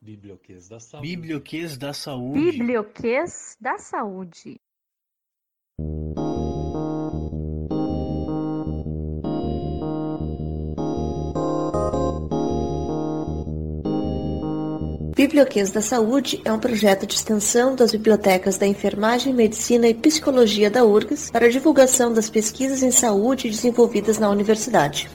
Biblioquês da Saúde. Biblioquês da Saúde. Biblioquês da Saúde. Biblioquês da Saúde é um projeto de extensão das bibliotecas da Enfermagem, Medicina e Psicologia da URGS para a divulgação das pesquisas em saúde desenvolvidas na universidade.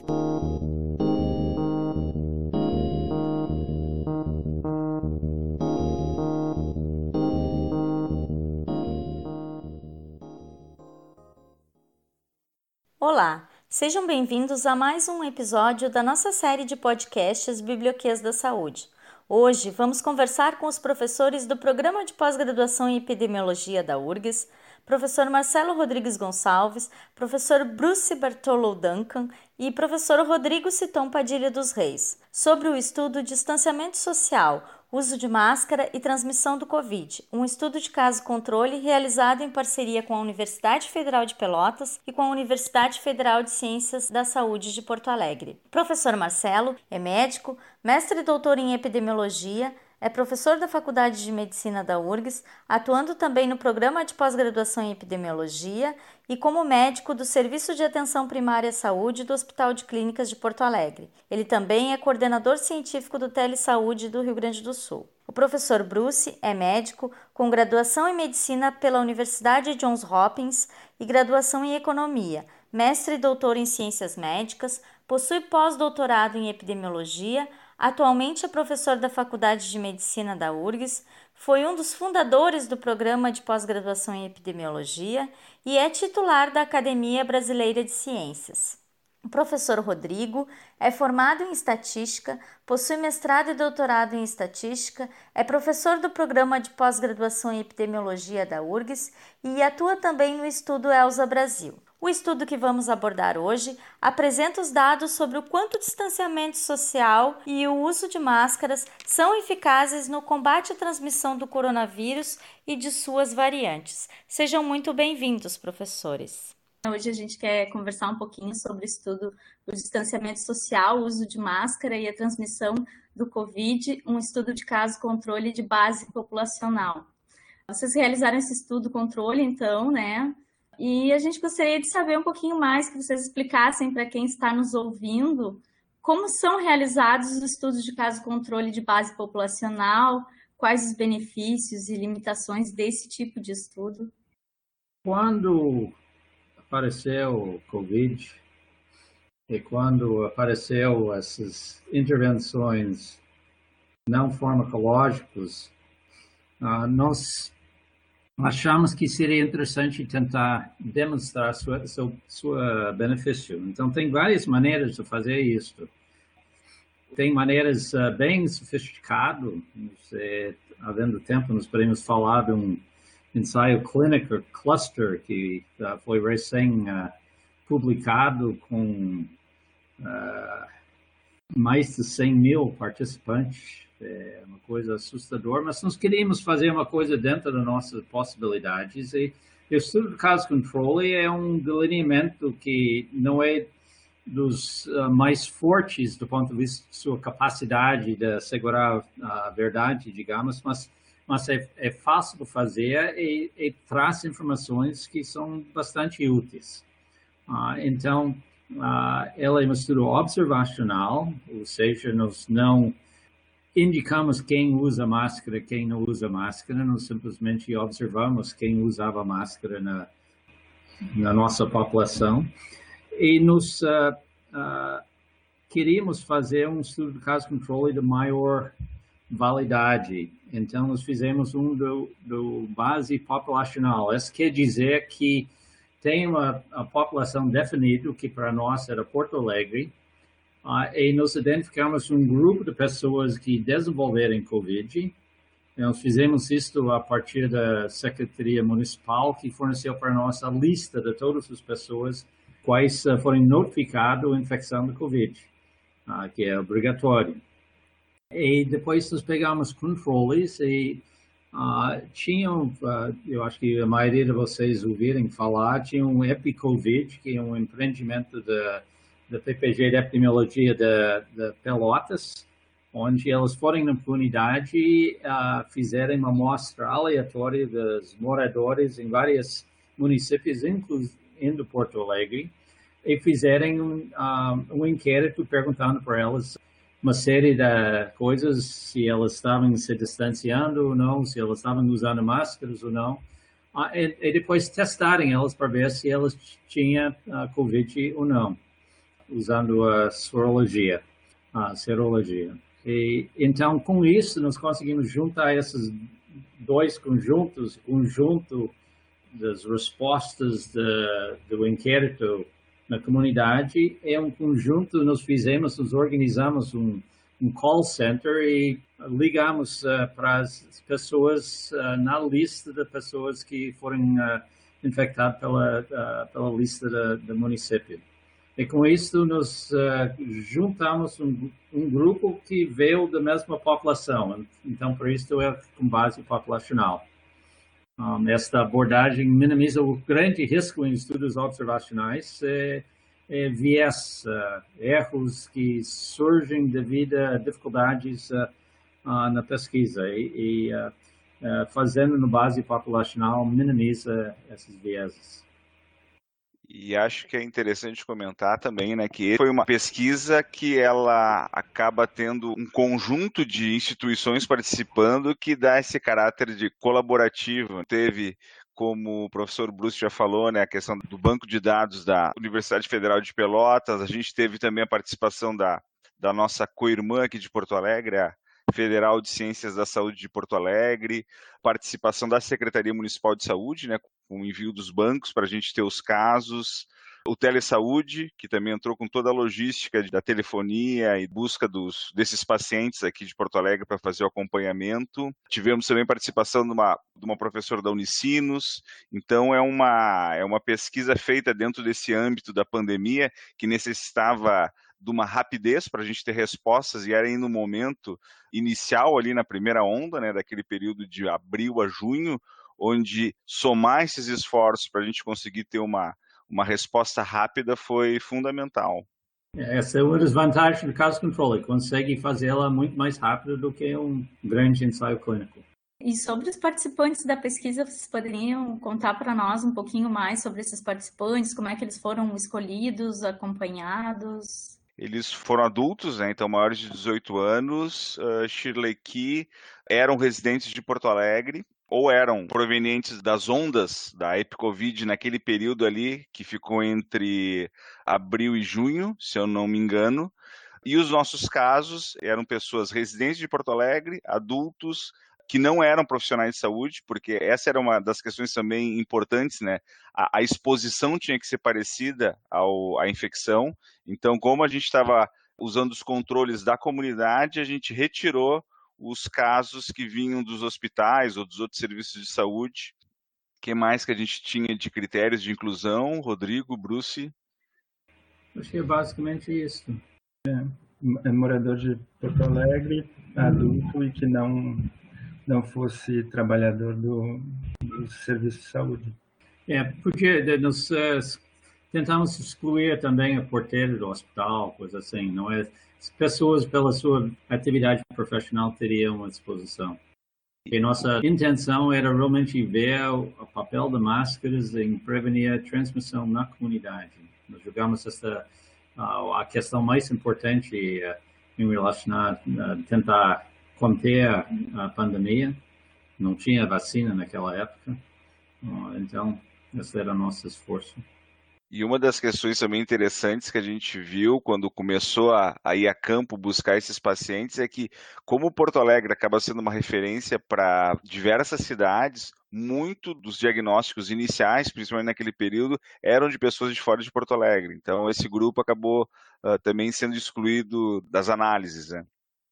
Olá, sejam bem-vindos a mais um episódio da nossa série de podcasts Biblioquês da Saúde. Hoje vamos conversar com os professores do Programa de Pós-Graduação em Epidemiologia da URGS, professor Marcelo Rodrigues Gonçalves, professor Bruce Bartolo Duncan e professor Rodrigo Citon Padilha dos Reis, sobre o estudo Distanciamento Social, uso de máscara e transmissão do Covid, um estudo de caso controle realizado em parceria com a Universidade Federal de Pelotas e com a Universidade Federal de Ciências da Saúde de Porto Alegre. O professor Marcelo é médico, mestre e doutor em epidemiologia, é professor da Faculdade de Medicina da URGS, atuando também no programa de pós-graduação em epidemiologia e como médico do Serviço de Atenção Primária à Saúde do Hospital de Clínicas de Porto Alegre. Ele também é coordenador científico do Telesaúde do Rio Grande do Sul. O professor Bruce é médico com graduação em medicina pela Universidade Johns Hopkins e graduação em economia, mestre e doutor em ciências médicas, possui pós-doutorado em epidemiologia Atualmente é professor da Faculdade de Medicina da URGS, foi um dos fundadores do programa de pós-graduação em epidemiologia e é titular da Academia Brasileira de Ciências. O professor Rodrigo é formado em estatística, possui mestrado e doutorado em estatística, é professor do programa de pós-graduação em epidemiologia da URGS e atua também no estudo ELSA Brasil. O estudo que vamos abordar hoje apresenta os dados sobre o quanto o distanciamento social e o uso de máscaras são eficazes no combate à transmissão do coronavírus e de suas variantes. Sejam muito bem-vindos, professores. Hoje a gente quer conversar um pouquinho sobre o estudo do distanciamento social, o uso de máscara e a transmissão do Covid, um estudo de caso controle de base populacional. Vocês realizaram esse estudo controle, então, né? E a gente gostaria de saber um pouquinho mais, que vocês explicassem para quem está nos ouvindo, como são realizados os estudos de caso controle de base populacional, quais os benefícios e limitações desse tipo de estudo? Quando apareceu o Covid e quando apareceu essas intervenções não farmacológicas, ah, nós achamos que seria interessante tentar demonstrar sua, seu, sua benefício. Então, tem várias maneiras de fazer isso. Tem maneiras uh, bem sofisticadas. havendo tempo, nós podemos falar de um ensaio clínico cluster que uh, foi recém uh, publicado com mais de 100 mil participantes é uma coisa assustadora, mas nós queríamos fazer uma coisa dentro das nossas possibilidades e o estudo de caso controle é um delineamento que não é dos uh, mais fortes do ponto de vista de sua capacidade de assegurar a verdade, digamos, mas mas é, é fácil de fazer e, e, traz informações que são bastante úteis. Uh, então, uh, ela é um estudo observacional, ou seja, nós não indicamos quem usa máscara, quem não usa máscara, nós simplesmente observamos quem usava máscara na, na nossa população e nos uh, uh, queríamos fazer um estudo de caso controle de maior validade. Então, nós fizemos um do, do base populacional. Isso quer dizer que tem uma, uma população definida, que para nós era Porto Alegre, Uh, e nós identificamos um grupo de pessoas que desenvolveram Covid. Nós fizemos isso a partir da Secretaria Municipal, que forneceu para nós a lista de todas as pessoas quais uh, foram notificadas a infecção do Covid, uh, que é obrigatório. E depois nós pegamos controles e Uh, tinham, uh, eu acho que a maioria de vocês ouviram falar, tinha um EpiCovid, que é um empreendimento da da PPG de Epidemiologia de, de Pelotas, onde elas foram na comunidade e uh, fizeram uma amostra aleatória dos moradores em vários municípios, incluindo Porto Alegre, e fizeram um, um inquérito perguntando para elas uma série de coisas, se elas estavam se distanciando ou não, se elas estavam usando máscaras ou não, uh, e, e, depois testarem elas para ver se elas tinham Covid ou não, usando a sorologia, a serologia. E, então, com isso, nós conseguimos juntar esses dois conjuntos, conjunto das respostas de, do inquérito na comunidade, é um conjunto, nós fizemos, nós organizamos um, um call center e ligamos uh, para as pessoas uh, na lista de pessoas que foram uh, infectadas pela, pela lista do município. E com isso, nós juntamos um, um, grupo que veio da mesma população. Então, por isso, é com base populacional. Um, esta abordagem minimiza o grande risco em estudos observacionais, é, é viés, uh, erros que surgem devido a dificuldades uh, na pesquisa. E, e fazendo no base populacional minimiza esses vieses. E acho que é interessante comentar também, né, que foi uma pesquisa que ela acaba tendo um conjunto de instituições participando que dá esse caráter de colaborativo. Teve como o professor Bruce já falou, né, a questão do banco de dados da Universidade Federal de Pelotas, a gente teve também a participação da, da nossa co-irmã aqui de Porto Alegre, a Federal de Ciências da Saúde de Porto Alegre, participação da Secretaria Municipal de Saúde, né, com o envio dos bancos para a gente ter os casos, o Telesaúde, que também entrou com toda a logística da telefonia e busca dos, desses pacientes aqui de Porto Alegre para fazer o acompanhamento. Tivemos também participação de uma, de uma professora da Unicinos. Então, é uma, é uma pesquisa feita dentro desse âmbito da pandemia que necessitava de uma rapidez para a gente ter respostas, e era aí no momento inicial, ali na primeira onda, né, daquele período de abril a junho, onde somar esses esforços para a gente conseguir ter uma, uma resposta rápida foi fundamental. Essa é uma das vantagens do caso controle, consegue fazê-la muito mais rápido do que um grande ensaio clínico. E sobre os participantes da pesquisa, vocês poderiam contar para nós um pouquinho mais sobre esses participantes, como é que eles foram escolhidos, acompanhados? Eles foram adultos, né, então maiores de 18 anos. Uh, Shirley Key eram residentes de Porto Alegre, ou eram provenientes das ondas da Epicovid naquele período ali, que ficou entre abril e junho, se eu não me engano. E os nossos casos eram pessoas residentes de Porto Alegre, adultos, que não eram profissionais de saúde, porque essa era uma das questões também importantes, né? A, a exposição tinha que ser parecida ao, à infecção. Então, como a gente estava usando os controles da comunidade, a gente retirou os casos que vinham dos hospitais ou dos outros serviços de saúde. O que mais que a gente tinha de critérios de inclusão? Rodrigo, Bruce? Acho que é basicamente isso. É, é morador de Porto Alegre, adulto e que não não fosse trabalhador do, do serviço de saúde. É, podia, nós uh, tentamos excluir também a porteira do hospital, coisa assim, não é? pessoas, pela sua atividade profissional, teriam a exposição. E nossa intenção era realmente ver o papel de máscaras em prevenir a transmissão na comunidade. Nós julgamos essa a questão mais importante uh, em relação a tentar conter a, pandemia. Não tinha vacina naquela época, então esse era o nosso esforço. E uma das questões também interessantes que a gente viu quando começou a, a ir a campo buscar esses pacientes é que, como Porto Alegre acaba sendo uma referência para diversas cidades, muito dos diagnósticos iniciais, principalmente naquele período, eram de pessoas de fora de Porto Alegre. Então, esse grupo acabou uh, também sendo excluído das análises. Né?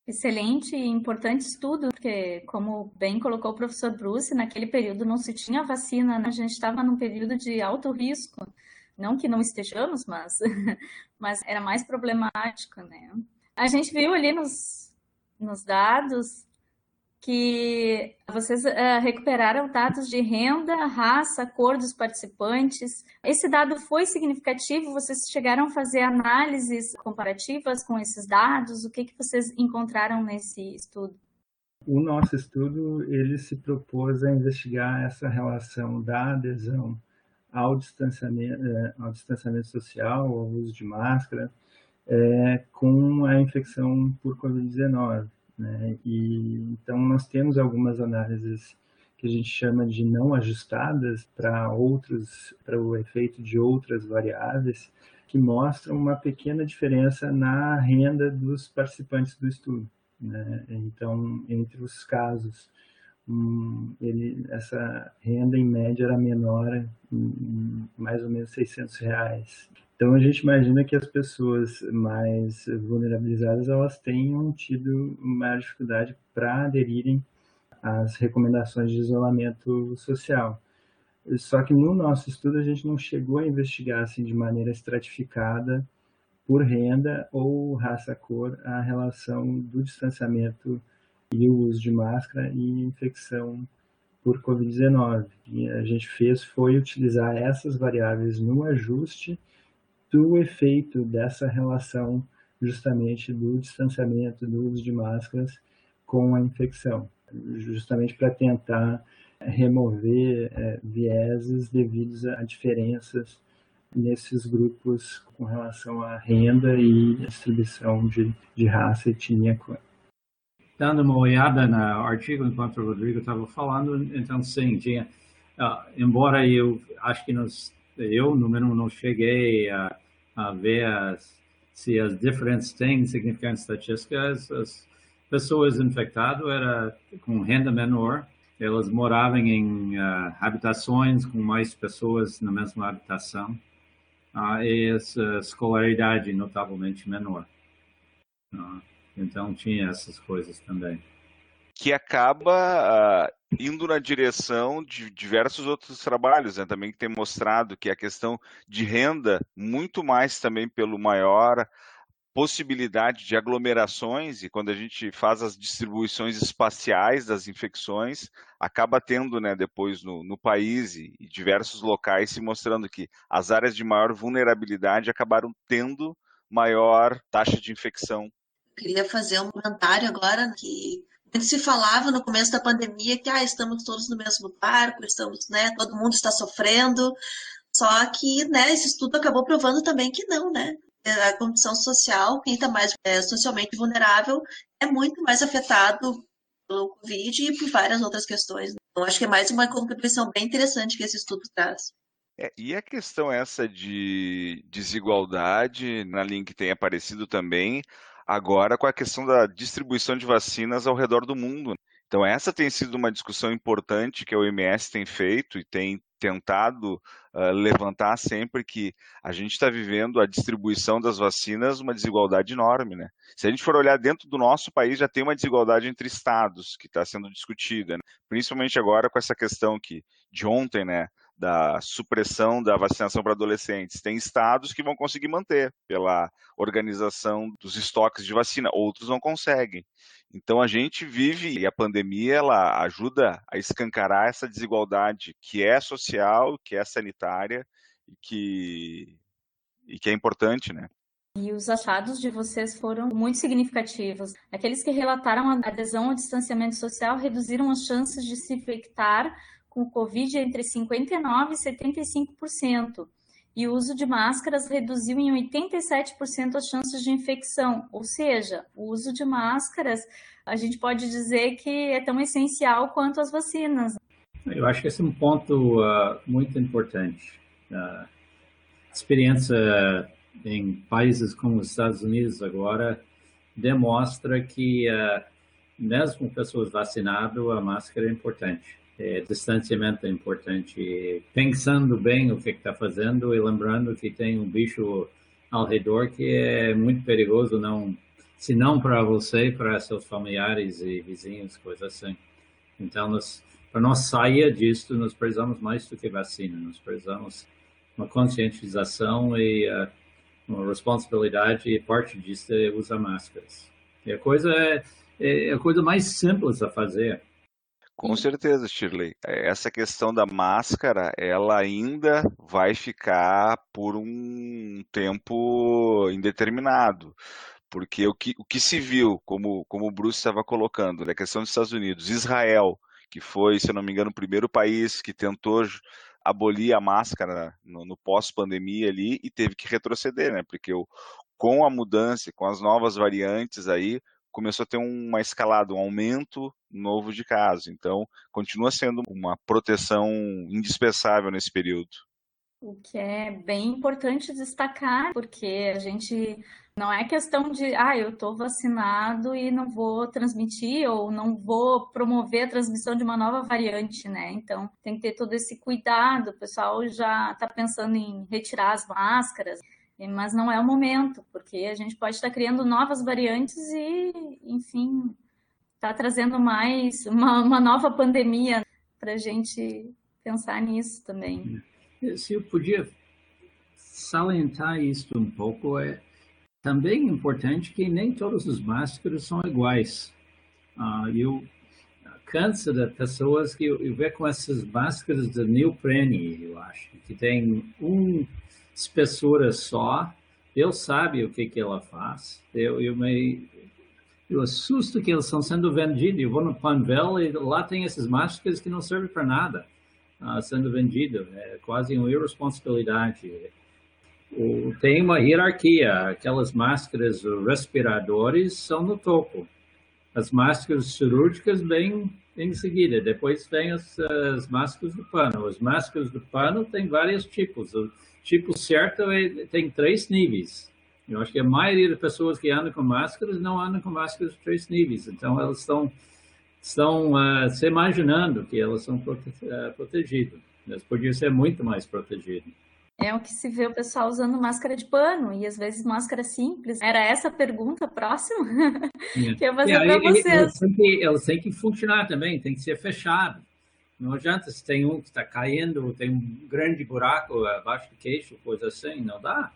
Excelente e importante estudo, porque, como bem colocou o professor Bruce, naquele período não se tinha vacina, né? a gente estava num período de alto risco. Não que não estejamos, mas, mas era mais problemático, né? A gente viu ali nos, nos dados que vocês uh, recuperaram dados de renda, raça, cor dos participantes. Esse dado foi significativo? Vocês chegaram a fazer análises comparativas com esses dados? O que, que vocês encontraram nesse estudo? O nosso estudo ele se propôs a investigar essa relação da adesão ao distanciamento, eh, ao distanciamento social, ao uso de máscara, é, com a infecção por Covid-19. Né? E então nós temos algumas análises que a gente chama de não ajustadas para outros, para o efeito de outras variáveis, que mostram uma pequena diferença na renda dos participantes do estudo. Né? Então, entre os casos, um, ele, essa renda em média era menor, mais ou menos 600 reais. Então a gente imagina que as pessoas mais vulnerabilizadas elas tenham tido maior dificuldade para aderirem às recomendações de isolamento social. Só que no nosso estudo a gente não chegou a investigar assim de maneira estratificada por renda ou raça-cor a relação do distanciamento e o uso de máscara e infecção por Covid-19. E a gente fez foi utilizar essas variáveis no ajuste do efeito dessa relação justamente do distanciamento, do uso de máscaras com a infecção, justamente para tentar remover é, vieses devidos a diferenças nesses grupos com relação à renda e distribuição de, de raça, etnia. Dando uma olhada no artigo enquanto o Rodrigo estava falando, então sim, tinha, uh, embora eu acho que nós, eu mínimo não cheguei a a ver as, se as diferenças têm significância estatística. As, as pessoas infectadas era com renda menor, elas moravam em uh, habitações com mais pessoas na mesma habitação uh, e a escolaridade notavelmente menor. Uh, então tinha essas coisas também. Que acaba uh, indo na direção de diversos outros trabalhos, né, também que tem mostrado que a questão de renda, muito mais também pelo maior possibilidade de aglomerações, e quando a gente faz as distribuições espaciais das infecções, acaba tendo, né, depois no, no país e, e diversos locais se mostrando que as áreas de maior vulnerabilidade acabaram tendo maior taxa de infecção. Queria fazer um comentário agora que muito se falava no começo da pandemia que ah, estamos todos no mesmo barco, estamos, né, todo mundo está sofrendo. Só que, né, esse estudo acabou provando também que não, né? A condição social, quem está mais é, socialmente vulnerável, é muito mais afetado pelo Covid e por várias outras questões. Então, acho que é mais uma contribuição bem interessante que esse estudo traz. É, e a questão essa de desigualdade, na linha que tem aparecido também, agora com a questão da distribuição de vacinas ao redor do mundo. Então, essa tem sido uma discussão importante que a OMS tem feito e tem tentado uh, levantar sempre que a gente está vivendo a distribuição das vacinas uma desigualdade enorme, né? Se a gente for olhar dentro do nosso país, já tem uma desigualdade entre estados que está sendo discutida, né? principalmente agora com essa questão que de ontem, né? Da supressão da vacinação para adolescentes. Tem estados que vão conseguir manter pela organização dos estoques de vacina, outros não conseguem. Então a gente vive e a pandemia ela ajuda a escancarar essa desigualdade que é social, que é sanitária e que e que é importante, né? E os achados de vocês foram muito significativos. Aqueles que relataram a adesão ao distanciamento social reduziram as chances de se infectar com Covid entre 59% e 75%, e o uso de máscaras reduziu em 87% as chances de infecção, ou seja, o uso de máscaras a gente pode dizer que é tão essencial quanto as vacinas. Eu acho que esse é um ponto uh, muito importante. Uh, experiência em países como os Estados Unidos agora demonstra que uh, mesmo pessoas vacinadas, a máscara é importante é, distanciamento é importante, pensando bem o que está fazendo e lembrando que tem um bicho ao redor que é muito perigoso, não, se não para você, para seus familiares e vizinhos, coisas assim. Então, para nós sair disso, nós precisamos mais do que vacina, nós precisamos uma conscientização e uh, uma responsabilidade e parte disso é usar máscaras. E a coisa é, é a coisa mais simples a fazer. Com certeza, Shirley. Essa questão da máscara, ela ainda vai ficar por um tempo indeterminado. Porque o que, o que se viu, como, como o Bruce estava colocando, a questão dos Estados Unidos, Israel, que foi, se eu não me engano, o primeiro país que tentou abolir a máscara no, no pós-pandemia ali e teve que retroceder, né? Porque o, com a mudança, com as novas variantes aí, começou a ter uma escalada, um aumento novo de casos. Então, continua sendo uma proteção indispensável nesse período. O que é bem importante destacar, porque a gente não é questão de, ah, eu estou vacinado e não vou transmitir ou não vou promover a transmissão de uma nova variante, né? Então tem que ter todo esse cuidado. O pessoal já está pensando em retirar as máscaras mas não é o momento, porque a gente pode estar criando novas variantes e, enfim, está trazendo mais uma, uma nova pandemia para a gente pensar nisso também. Se eu podia salientar isso um pouco, é também importante que nem todas as máscaras são iguais. Uh, eu canso das pessoas que eu, eu vejo com essas máscaras de neoprene, eu acho, que tem um espessura só. Deus sabe o que, que ela faz. Eu, eu me eu assusto que eles estão sendo vendidos. Eu vou no Panvel e lá tem essas máscaras que não servem para nada uh, sendo vendidas. É quase uma irresponsabilidade. O, tem uma hierarquia. Aquelas máscaras respiradores são no topo. As máscaras cirúrgicas vêm em seguida. Depois vem as, as máscaras do pano. As máscaras do pano tem vários tipos. O tipo certo é, tem três níveis. Eu acho que a maioria das pessoas que andam com máscaras não andam com máscaras de três níveis. Então, elas estão, estão uh, se imaginando que elas são prote uh, protegidas. Elas podiam ser muito mais protegidas. É o que se vê o pessoal usando máscara de pano e às vezes máscara simples. Era essa a pergunta próxima yeah. que eu fazer yeah, para vocês. Elas têm, que, que funcionar também, tem que ser fechado. Não adianta se tem um que está caindo, tem um grande buraco abaixo do queixo, coisa assim, não dá.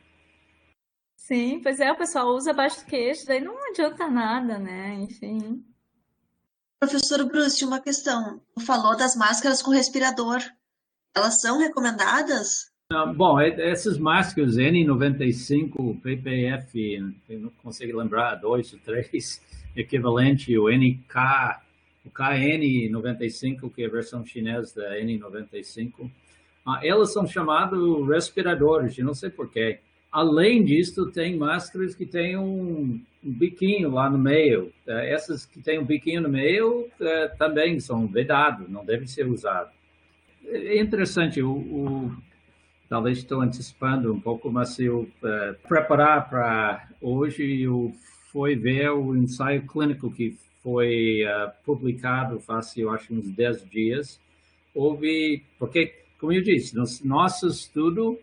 Sim, pois é, o pessoal usa abaixo do queixo, daí não adianta nada, né? Enfim. Professor Bruce, uma questão. Falou das máscaras com respirador. Elas são recomendadas? Ah, bom, essas máscaras N95, PPF, não consigo lembrar, dois ou três, equivalente, o NK, o KN95, que é a versão chinesa da N95, ah, elas são chamadas respiradores, não sei porquê. Além disso, tem máscaras que têm um, um biquinho lá no meio. Eh, essas que têm um biquinho no meio também são vedadas, não devem ser usadas. É interessante, o, o talvez estou antecipando um pouco, mas eu uh, preparar para hoje, eu fui ver o ensaio clínico que foi uh, publicado faz, eu acho, uns 10 dias. Houve, porque, como eu disse, nosso estudo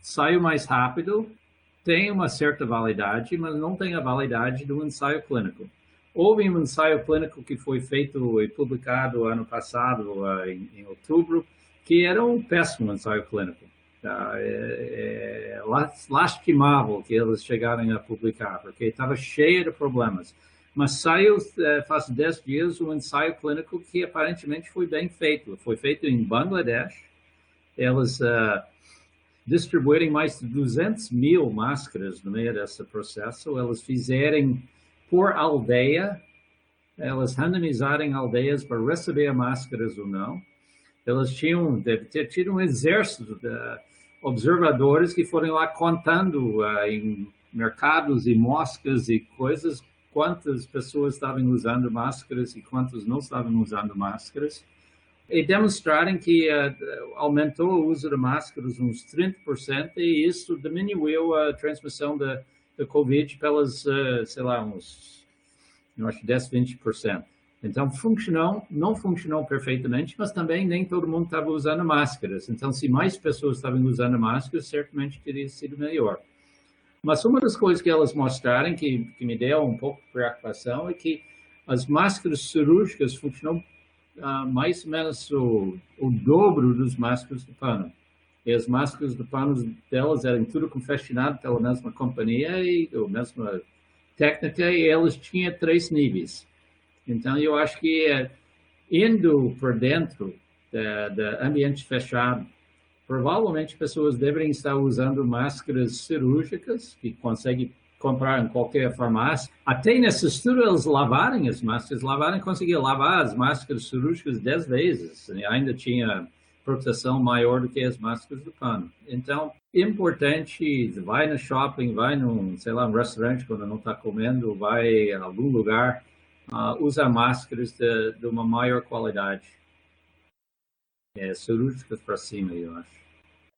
saiu mais rápido, tem uma certa validade, mas não tem a validade do ensaio clínico. Houve um ensaio clínico que foi feito e publicado ano passado, em, em outubro, que era um péssimo ensaio clínico Tá? É, é lastimável que eles chegaram a publicar, porque estava cheio de problemas. Mas saiu é, faz 10 dias um ensaio clínico que aparentemente foi bem feito. Foi feito em Bangladesh. Eles uh, distribuírem mais de 200 mil máscaras no meio desse processo. Eles fizeram por aldeia, elas randomizarem aldeias para receber máscaras ou não. Elas tinham, deve ter tido um exército de, observadores que foram lá contando uh, em mercados e moscas e coisas quantas pessoas estavam usando máscaras e quantas não estavam usando máscaras e demonstrarem que uh, aumentou o uso de máscaras uns 30% e isso diminuiu a transmissão da Covid pelas, uh, sei lá, uns, eu acho, 10, 20%. Então, funcionou, não funcionou perfeitamente, mas também nem todo mundo estava usando máscaras. Então, se mais pessoas estavam usando máscaras, certamente teria sido melhor. Mas uma das coisas que elas mostraram, que, que me deu um pouco de preocupação, é que as máscaras cirúrgicas funcionam uh, mais ou menos o, o dobro dos máscaras de pano. E as máscaras de pano delas eram tudo confeccionado pela mesma companhia e a mesma técnica, e elas tinham três níveis Então, eu acho que eh, indo por dentro do ambiente fechado, provavelmente pessoas devem estar usando máscaras cirúrgicas que conseguem comprar em qualquer farmácia. Até nesse estudo eles lavarem as máscaras, lavarem, conseguiam lavar as máscaras cirúrgicas dez vezes. E ainda tinha proteção maior do que as máscaras do pano. Então, importante, vai no shopping, vai num, sei lá, um restaurante quando não está comendo, vai em algum lugar, uh, usa máscaras de, de, uma maior qualidade. É, cirúrgicas para cima, eu acho.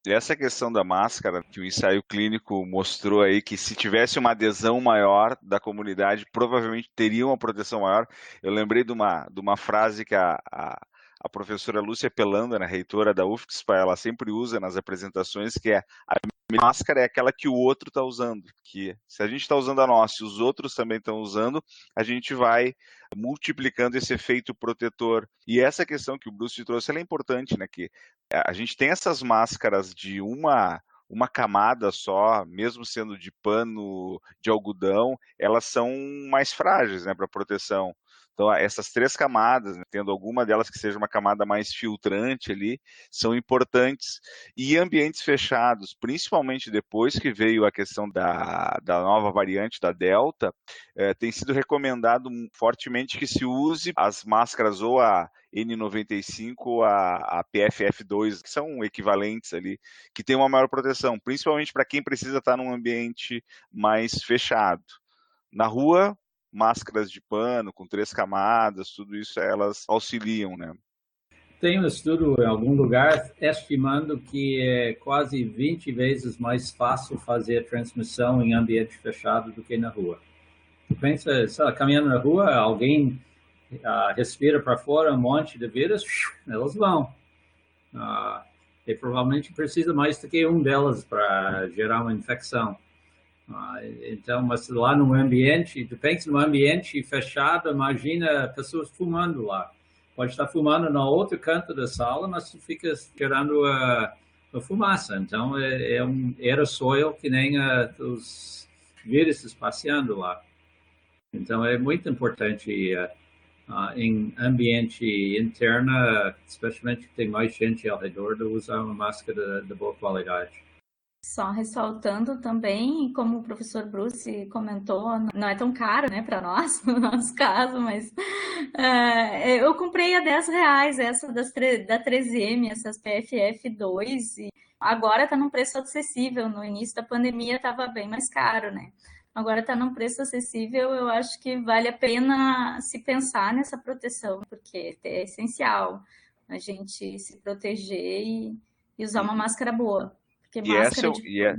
Essa questão da máscara, que o ensaio clínico mostrou aí que se tivesse uma adesão maior da comunidade, provavelmente teria uma proteção maior. Eu lembrei de uma, de uma frase que a, a a professora Lúcia Pelanda, né, reitora da UFSPA, ela sempre usa nas apresentações, que é a máscara é aquela que o outro está usando, que se a gente está usando a nossa e os outros também estão usando, a gente vai multiplicando esse efeito protetor. E essa questão que o Bruce trouxe, é importante, né, que a gente tem essas máscaras de uma uma camada só, mesmo sendo de pano de algodão, elas são mais frágeis né, para proteção. Então, essas três camadas, né, tendo alguma delas que seja uma camada mais filtrante ali, são importantes. E ambientes fechados, principalmente depois que veio a questão da, da nova variante da Delta, é, tem sido recomendado fortemente que se use as máscaras ou a N95 ou a, a PFF2, que são equivalentes ali, que tem uma maior proteção, principalmente para quem precisa estar num ambiente mais fechado. Na rua, máscaras de pano com três camadas, tudo isso elas auxiliam, né? Tem um estudo em algum lugar estimando que é quase 20 vezes mais fácil fazer transmissão em ambiente fechado do que na rua. Pensa, sabe, caminhando na rua, alguém uh, respira para fora um monte de vírus, elas vão. Uh, e provavelmente precisa mais do que um delas para gerar uma infecção. Ah, então, mas lá no ambiente, tu pensa no ambiente fechado, imagina pessoas fumando lá. Pode estar fumando no outro canto da sala, mas tu fica gerando a, a fumaça. Então, é, é um aerossol que nem a, os vírus passeando lá. Então, é muito importante uh, em ambiente interno, especialmente que tem mais gente ao redor, de usar uma máscara de, de boa qualidade. Só ressaltando também, como o professor Bruce comentou, não é tão caro, né, para nós, no nosso caso, mas uh, eu comprei a 10 reais essa das, da 3M, essas PFF2, e agora está num preço acessível. No início da pandemia estava bem mais caro, né? Agora está num preço acessível, eu acho que vale a pena se pensar nessa proteção, porque é essencial a gente se proteger e, e usar uma máscara boa. Porque e essa, de... e, é,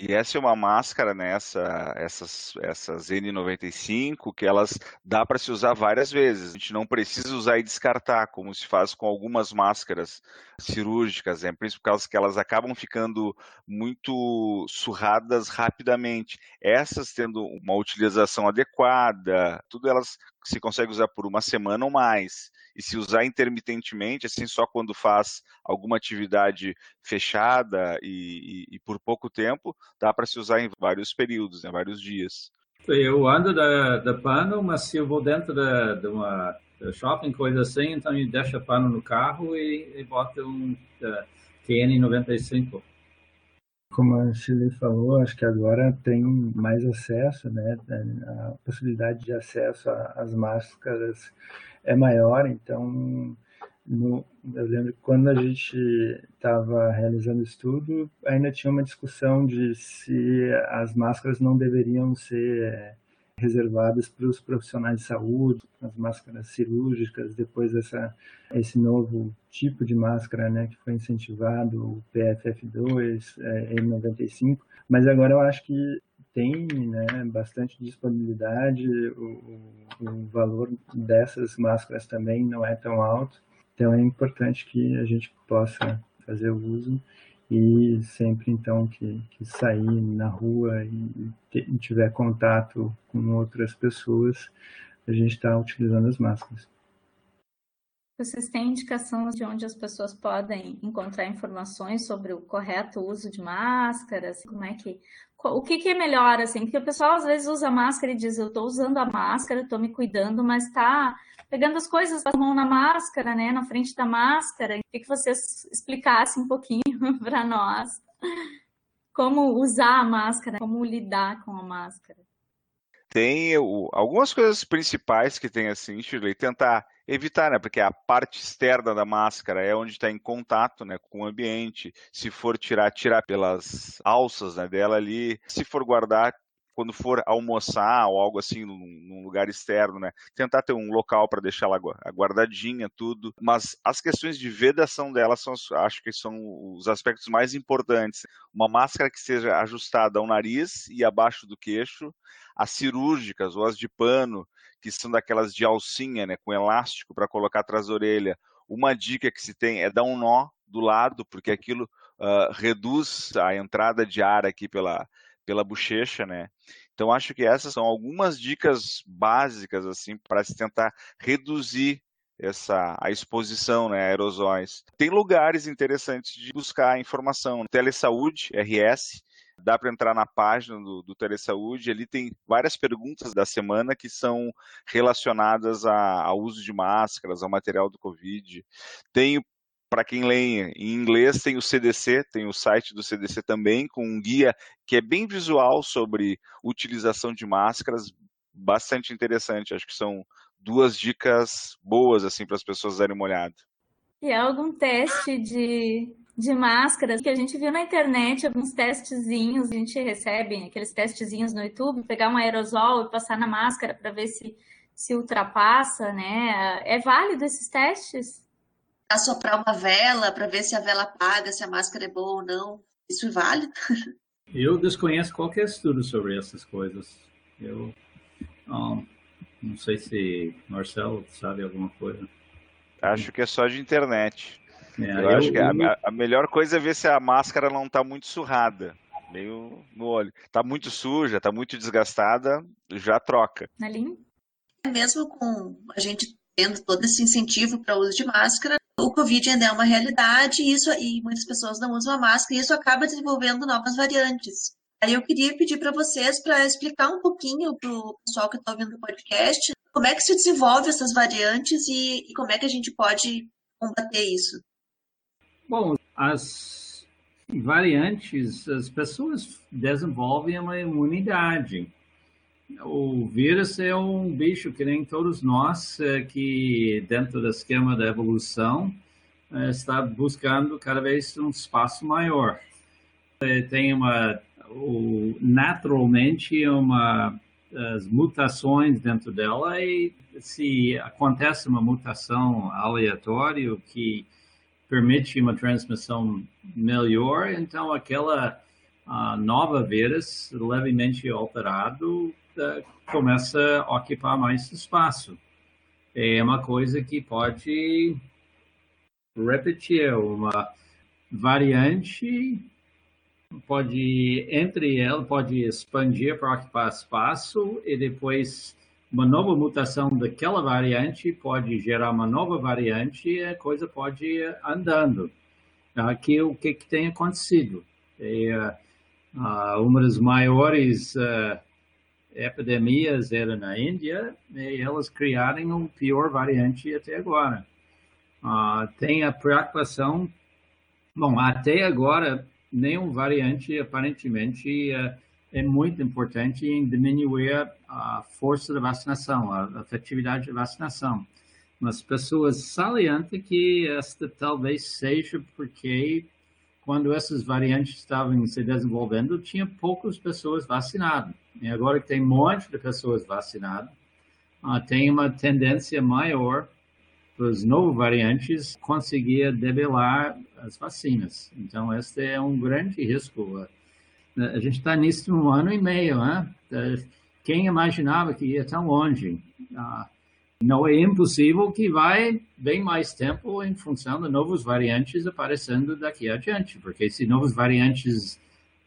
e essa é uma máscara, né? Essa, essas, essas N95, que elas dá para se usar várias vezes. A gente não precisa usar e descartar, como se faz com algumas máscaras cirúrgicas, né? principalmente por causa que elas acabam ficando muito surradas rapidamente. Essas tendo uma utilização adequada, tudo elas se consegue usar por uma semana ou mais e se usar intermitentemente, assim, só quando faz alguma atividade fechada e, e, e por pouco tempo, dá para se usar em vários períodos, né, vários dias. Eu ando da, da pano, mas se eu vou dentro de uma shopping, coisa assim, então eu deixo pano no carro e, e boto um uh, QN95. Como a Chile falou, acho que agora tem mais acesso, né? A possibilidade de acesso às máscaras é maior, então no, eu lembro que quando a gente estava realizando o estudo, ainda tinha uma discussão de se as máscaras não deveriam ser reservadas para os profissionais de saúde, as máscaras cirúrgicas, depois dessa, esse novo tipo de máscara né, que foi incentivado, o PFF2, é, N95, mas agora eu acho que tem né, bastante disponibilidade, o, o, valor dessas máscaras também não é tão alto, então é importante que a gente possa fazer o uso e sempre então que, que sair na rua e, tiver contato com outras pessoas, a gente está utilizando as máscaras. Vocês têm indicação de onde as pessoas podem encontrar informações sobre o correto uso de máscaras? Como é que o que, que, é melhor, assim? Porque o pessoal às vezes usa máscara e diz, eu estou usando a máscara, estou me cuidando, mas está pegando as coisas com a mão na máscara, né? Na frente da máscara. Queria que vocês explicassem um pouquinho para nós como usar a máscara, como lidar com a máscara. Tem o, algumas coisas principais que tem assim, Shirley, tentar evitar, né? Porque a parte externa da máscara é onde está em contato, né, com o ambiente. Se for tirar, tirar pelas alças né, dela ali. Se for guardar, quando for almoçar ou algo assim num, lugar externo, né? Tentar ter um local para deixar ela guardadinha, tudo. Mas as questões de vedação dela são, acho que são os aspectos mais importantes. Uma máscara que seja ajustada ao nariz e abaixo do queixo, as cirúrgicas ou as de pano, que são daquelas de alcinha, né, com elástico para colocar atrás da orelha. Uma dica que se tem é dar um nó do lado, porque aquilo uh, reduz a entrada de ar aqui pela, pela bochecha, né? Então acho que essas são algumas dicas básicas assim para se tentar reduzir essa a exposição né, a aerosóis. Tem lugares interessantes de buscar informação. Telesaúde, RS, dá para entrar na página do, do Telesaúde, ali tem várias perguntas da semana que são relacionadas ao uso de máscaras, ao material do Covid. Tem para quem lê em inglês, tem o CDC, tem o site do CDC também, com um guia que é bem visual sobre utilização de máscaras, bastante interessante. Acho que são duas dicas boas assim para as pessoas darem uma olhada. E algum teste de de máscaras que a gente viu na internet, alguns testezinhos, a gente recebe aqueles testezinhos no YouTube, pegar um aerosol e passar na máscara para ver se, se ultrapassa, né? É válido esses testes? Assoprar uma vela para ver se a vela apaga, se a máscara é boa ou não. Isso é válido? Eu desconheço qualquer estudo sobre essas coisas. Eu um, não sei se Marcelo sabe alguma coisa. Acho que é só de internet. É, eu, eu, acho que a, a, melhor coisa é ver se a máscara não está muito surrada, meio no olho. Está muito suja, está muito desgastada, já troca. Nalim? Mesmo com a gente tendo todo esse incentivo para o uso de máscara, o Covid ainda é uma realidade e, isso, e muitas pessoas não usam a máscara e isso acaba desenvolvendo novas variantes. Aí eu queria pedir para vocês para explicar um pouquinho para o pessoal que está ouvindo o podcast como é que se desenvolve essas variantes e, e como é que a gente pode combater isso. Bom, as variantes, as pessoas desenvolvem uma imunidade. O vírus é um bicho que nem todos nós, é, que dentro do esquema da evolução é, está buscando cada vez um espaço maior. É, tem uma, naturalmente, uma as mutações dentro dela e se acontece uma mutação aleatória que permite uma transmissão melhor, então aquela uh, nova vírus levemente alterado começa a ocupar mais espaço. É uma coisa que pode repetir uma variante pode entre ela pode expandir para ocupar espaço e depois uma nova mutação daquela variante pode gerar uma nova variante e a coisa pode ir andando. Aqui o que, que tem acontecido? É, uh, uma das maiores uh, epidemias era na Índia e elas criaram o pior variante até agora. Uh, tem a preocupação, bom, até agora nenhum variante aparentemente é muito importante em diminuir a força da vacinação, a efetividade da vacinação. Mas pessoas salientam que esta talvez seja porque quando essas variantes estavam se desenvolvendo, tinha poucas pessoas vacinadas. E agora que tem um monte de pessoas vacinadas, uh, tem uma tendência maior para os novos variantes conseguir debelar as vacinas. Então, este é um grande risco a gente está nisso um ano e meio, né? É, quem imaginava que ia tão longe? Ah, não é impossível que vai bem mais tempo em função de novos variantes aparecendo daqui adiante, porque se novos variantes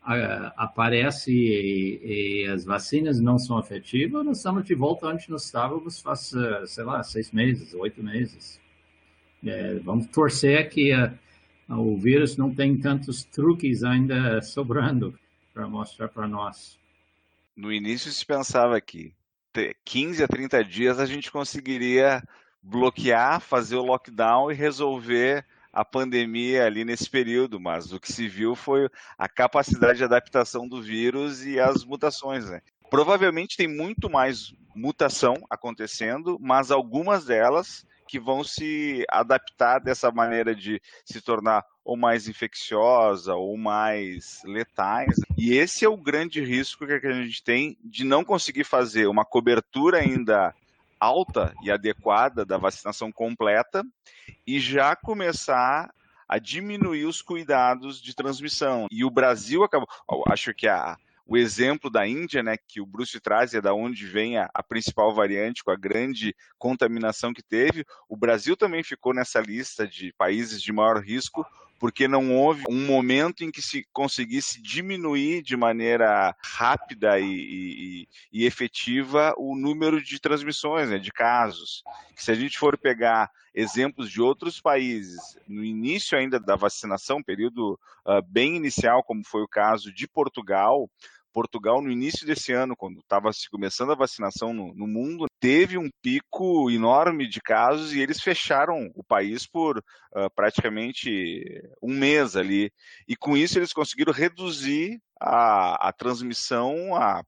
aparecem e, e, as vacinas não são efetivas, nós estamos de volta onde nós estávamos faz, sei lá, seis meses, oito meses. É, vamos torcer que uh, o vírus não tem tantos truques ainda sobrando. para mostrar para nós. No início se pensava que 15 a 30 dias a gente conseguiria bloquear, fazer o lockdown e resolver a pandemia ali nesse período, mas o que se viu foi a capacidade de adaptação do vírus e as mutações. Né? Provavelmente tem muito mais mutação acontecendo, mas algumas delas que vão se adaptar dessa maneira de se tornar ou mais infecciosa ou mais letais. E esse é o grande risco que a gente tem de não conseguir fazer uma cobertura ainda alta e adequada da vacinação completa e já começar a diminuir os cuidados de transmissão. E o Brasil acabou, acho que a o exemplo da Índia, né, que o Bruce traz, é da onde vem a, a, principal variante, com a grande contaminação que teve. O Brasil também ficou nessa lista de países de maior risco, porque não houve um momento em que se conseguisse diminuir de maneira rápida e, e, e efetiva o número de transmissões, né, de casos. Se a gente for pegar exemplos de outros países, no início ainda da vacinação, período uh, bem inicial, como foi o caso de Portugal, Portugal, no início desse ano, quando estava se começando a vacinação no, no, mundo, teve um pico enorme de casos e eles fecharam o país por uh, praticamente um mês ali. E com isso eles conseguiram reduzir a, a transmissão a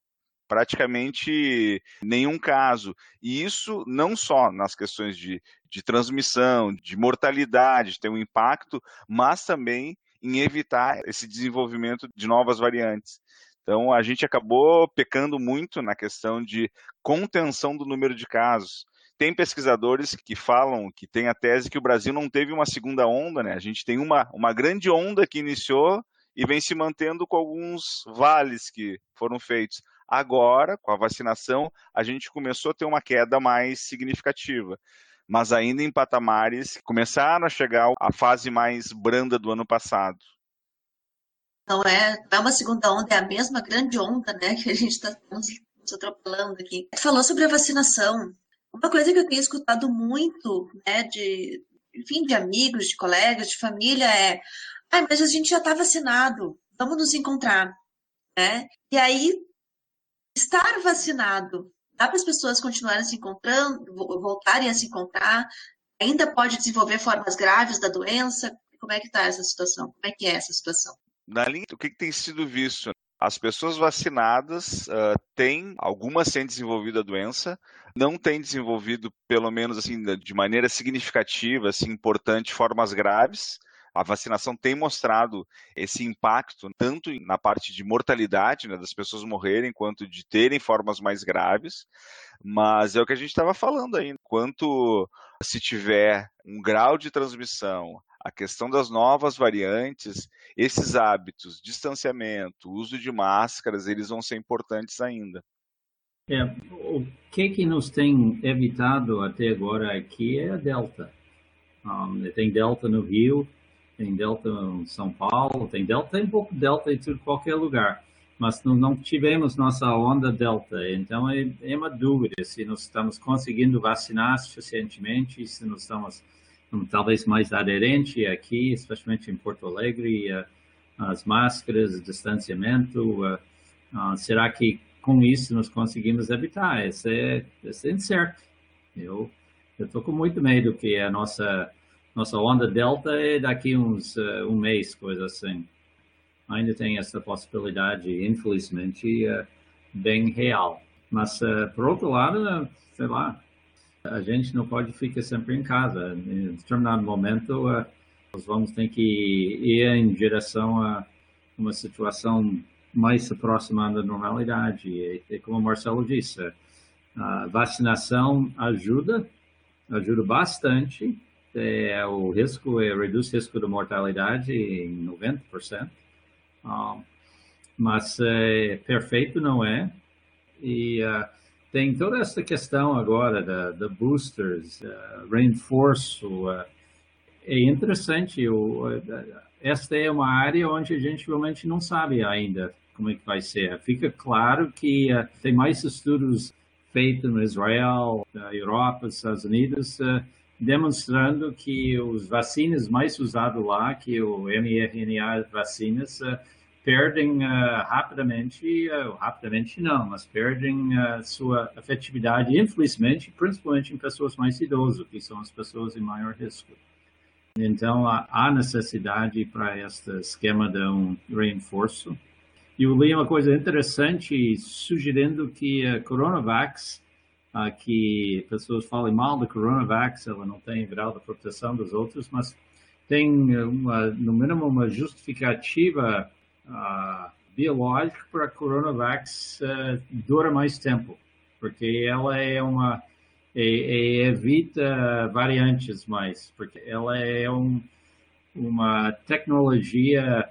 praticamente nenhum caso. E isso não só nas questões de, de transmissão, de mortalidade, tem um impacto, mas também em evitar esse desenvolvimento de novas variantes. Então, a gente acabou pecando muito na questão de contenção do número de casos. Tem pesquisadores que falam, que tem a tese que o Brasil não teve uma segunda onda, né? A gente tem uma, uma grande onda que iniciou e vem se mantendo com alguns vales que foram feitos. Agora, com a vacinação, a gente começou a ter uma queda mais significativa. Mas ainda em patamares que começaram a chegar à fase mais branda do ano passado. Não é, não é uma segunda onda, é a mesma grande onda, né, que a gente está nos atropelando aqui. Falou sobre a vacinação. Uma coisa que eu tenho escutado muito, né, de, enfim, de amigos, de colegas, de família é, ah, mas a gente já está vacinado, vamos nos encontrar, né? E aí, estar vacinado dá para as pessoas continuarem se encontrando, voltarem a se encontrar, ainda pode desenvolver formas graves da doença. Como é que está essa situação? Como é que é essa situação? Na linha, o que, que tem sido visto? As pessoas vacinadas uh, têm, algumas têm desenvolvido a doença, não têm desenvolvido, pelo menos assim, de maneira significativa, assim, importante, formas graves. A vacinação tem mostrado esse impacto, tanto na parte de mortalidade, né, das pessoas morrerem, quanto de terem formas mais graves. Mas é o que a gente estava falando aí. Quanto se tiver um grau de transmissão a questão das novas variantes, esses hábitos, distanciamento, uso de máscaras, eles vão ser importantes ainda. É, o que que nos tem evitado até agora aqui é a Delta. Um, tem Delta no Rio, tem Delta em São Paulo, tem Delta, tem um pouco Delta em tudo, qualquer lugar. Mas não, não tivemos nossa onda Delta. Então é, é uma dúvida se nós estamos conseguindo vacinar suficientemente, se nós estamos talvez mais aderente aqui, especialmente em Porto Alegre, uh, as máscaras, o distanciamento. Uh, uh, será que com isso nós conseguimos evitar? Esse é, esse é incerto. Eu estou com muito medo que a nossa nossa onda delta é daqui uns um mês, coisa assim. Ainda tem essa possibilidade, infelizmente, bem real. Mas, por outro lado, sei lá, a gente não pode ficar sempre em casa. Em determinado momento, uh, nós vamos ter que ir em direção a uma situação mais aproximada da normalidade. E, como o Marcelo disse, a vacinação ajuda, ajuda bastante. É, o risco é, reduz o risco de mortalidade em 90%. Uh, mas é, perfeito não é. E uh, tem toda essa questão agora da, da boosters, uh, reforço. Uh, é interessante. O, uh, esta é uma área onde a gente realmente não sabe ainda como é que vai ser. Fica claro que tem mais estudos feitos no Israel, na Europa, nos Estados Unidos, demonstrando que os vacinas mais usados lá, que o mRNA vacinas, perdem uh, rapidamente, uh, rapidamente não, mas perdem uh, sua efetividade, infelizmente, principalmente em pessoas mais idosas, que são as pessoas em maior risco. Então, há necessidade para este esquema de um reforço. E eu li uma coisa interessante sugerindo que a Coronavax, que pessoas falem mal da Coronavax, ela não tem grau de proteção dos outros, mas tem, uma, no mínimo, uma justificativa uh, biológica para a Coronavax uh, dura mais tempo, porque ela é uma é, é, evita variantes mais, porque ela é um, uma tecnologia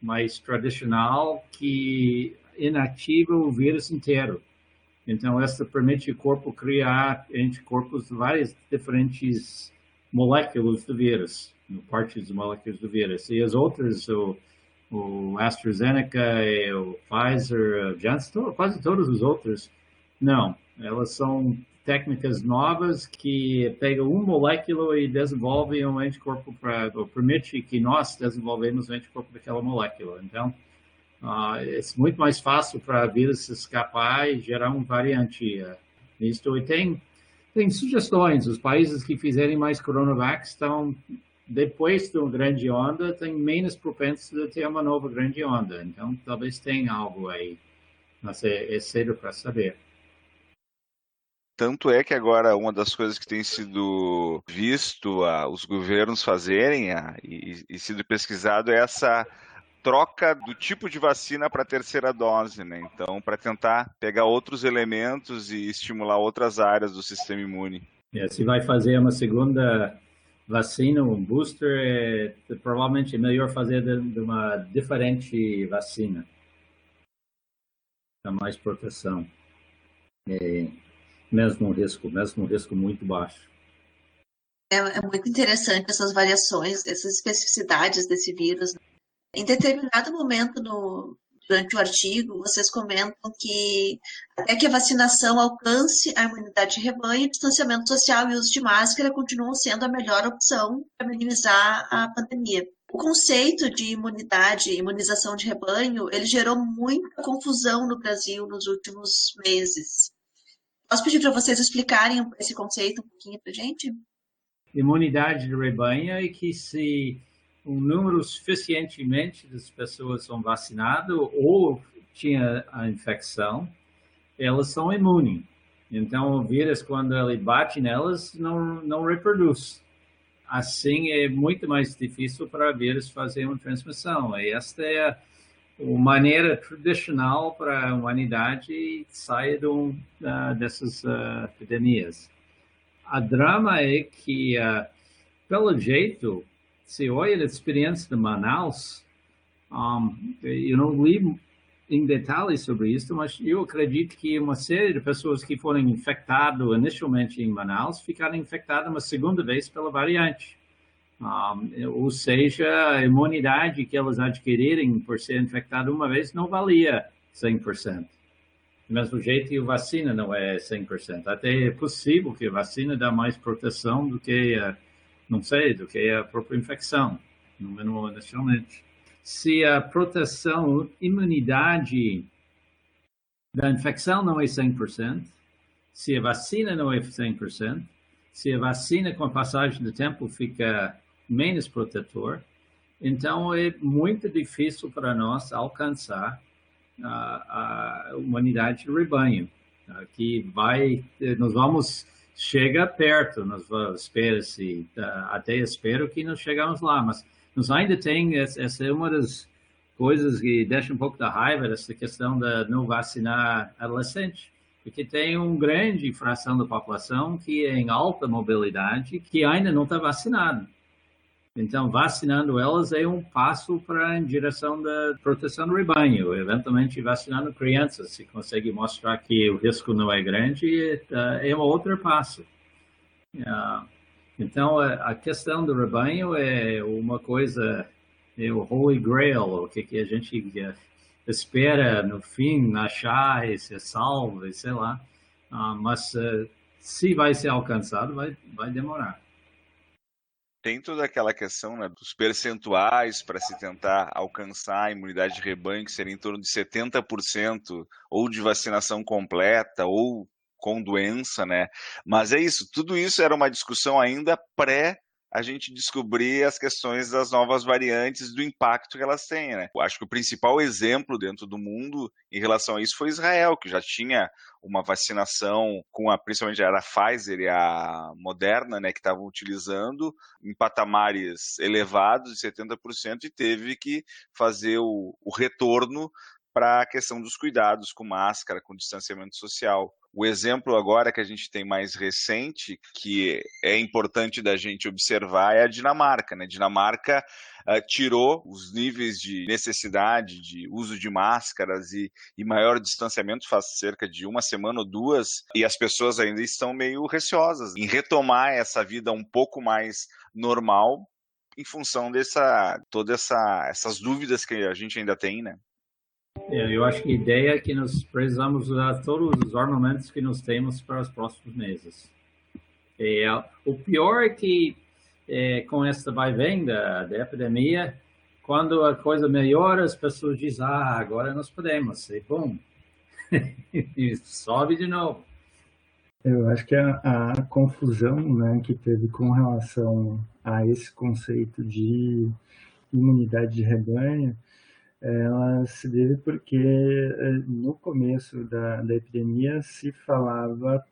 mais tradicional que inativa o vírus inteiro. Então, essa permite o corpo criar anticorpos de várias diferentes moléculas do vírus partes de moléculas do vírus. E as outras, o, o AstraZeneca, o Pfizer, Janssen, quase todos os outros, não. Elas são técnicas novas que pegam uma molécula e desenvolvem um anticorpo para, ou permite que nós desenvolvemos o um anticorpo daquela molécula. Então, uh, é muito mais fácil para vírus escapar e gerar um variante uh, nisto. E tem, tem sugestões. Os países que fizerem mais Coronavac estão depois de uma grande onda, tem menos propenso de ter uma nova grande onda. Então, talvez tenha algo aí, mas é, é cedo para saber. Tanto é que agora uma das coisas que tem sido visto os governos fazerem e, e sido pesquisado é essa troca do tipo de vacina para a terceira dose, né? Então, para tentar pegar outros elementos e estimular outras áreas do sistema imune. É, se vai fazer uma segunda vacina, um booster, é, provavelmente é melhor fazer de, de uma diferente vacina. Dá mais proteção. É, mesmo risco, mesmo risco muito baixo. É, é, muito interessante essas variações, essas especificidades desse vírus. Em determinado momento no, durante o artigo, vocês comentam que até que a vacinação alcance a imunidade de rebanho, distanciamento social e uso de máscara continuam sendo a melhor opção para minimizar a pandemia. O conceito de imunidade, imunização de rebanho, ele gerou muita confusão no Brasil nos últimos meses. Posso pedir para vocês explicarem esse conceito um pouquinho para gente? Imunidade de rebanho é que se um número suficientemente das pessoas são vacinadas ou tinha a infecção, elas são imunes. Então, o vírus, quando ele bate nelas, não, não reproduz. Assim, é muito mais difícil para o vírus fazer uma transmissão. E esta é a, maneira tradicional para a humanidade sair de um, uh, dessas uh, epidemias. A drama é que, uh, pelo jeito, se olha a experiência de Manaus, um, eu não li em detalhes sobre isso, mas eu acredito que uma série de pessoas que foram infectadas inicialmente em Manaus ficaram infectadas uma segunda vez pela variante. Um, ou seja, a imunidade que elas adquirirem por ser infectadas uma vez não valia 100%. Do mesmo jeito, a vacina não é 100%. Até é possível que a vacina dê mais proteção do que a não sei, do que a própria infecção, no mínimo inicialmente. Se a proteção, imunidade da infecção não é 100%, se a vacina não é 100%, se a vacina com a passagem do tempo fica menos protetor, então é muito difícil para nós alcançar a, a humanidade de rebanho, tá? que vai, nós vamos chega perto, nós espera-se, até espero que nós chegamos lá, mas nós ainda tem, essa é uma das coisas que deixa um pouco da raiva, essa questão de não vacinar adolescente, porque tem uma grande fração da população que é em alta mobilidade, que ainda não está vacinado. Então, vacinando elas é um passo para em direção da proteção do rebanho. Eventualmente, vacinando crianças, se consegue mostrar que o risco não é grande, é, é um outro passo. Ah, então, a questão do rebanho é uma coisa, é o holy grail, o que, a gente é, espera no fim achar e ser salvo, sei lá. Ah, mas eh, se vai ser alcançado, vai demorar. Tem toda aquela questão né, dos percentuais para se tentar alcançar a imunidade de rebanho, que seria em torno de 70% ou de vacinação completa ou com doença, né? Mas é isso, tudo isso era uma discussão ainda pré a gente descobrir as questões das novas variantes, do impacto que elas têm, né? Eu acho que o principal exemplo dentro do mundo em relação a isso foi Israel, que já tinha uma vacinação com a, principalmente era a Pfizer e a Moderna, né, que estavam utilizando em patamares elevados de 70% e teve que fazer o, o retorno para a questão dos cuidados com máscara, com distanciamento social. O exemplo agora que a gente tem mais recente, que é importante da gente observar, é a Dinamarca. Né? A Dinamarca uh, tirou os níveis de necessidade de uso de máscaras e, e, maior distanciamento faz cerca de uma semana ou duas, e as pessoas ainda estão meio receosas em retomar essa vida um pouco mais normal em função dessa todas essa, essas dúvidas que a gente ainda tem, né? É, eu acho que a ideia é que nós precisamos usar todos os armamentos que nós temos para os próximos meses. É, o pior é que é, com essa vai vem da, da epidemia, quando a coisa melhora, as pessoas dizem, ah, agora nós podemos, e bom, sobe de novo. Eu acho que a, a, confusão né, que teve com relação a esse conceito de imunidade de rebanho ela se deve porque eh, no começo da, da epidemia se falava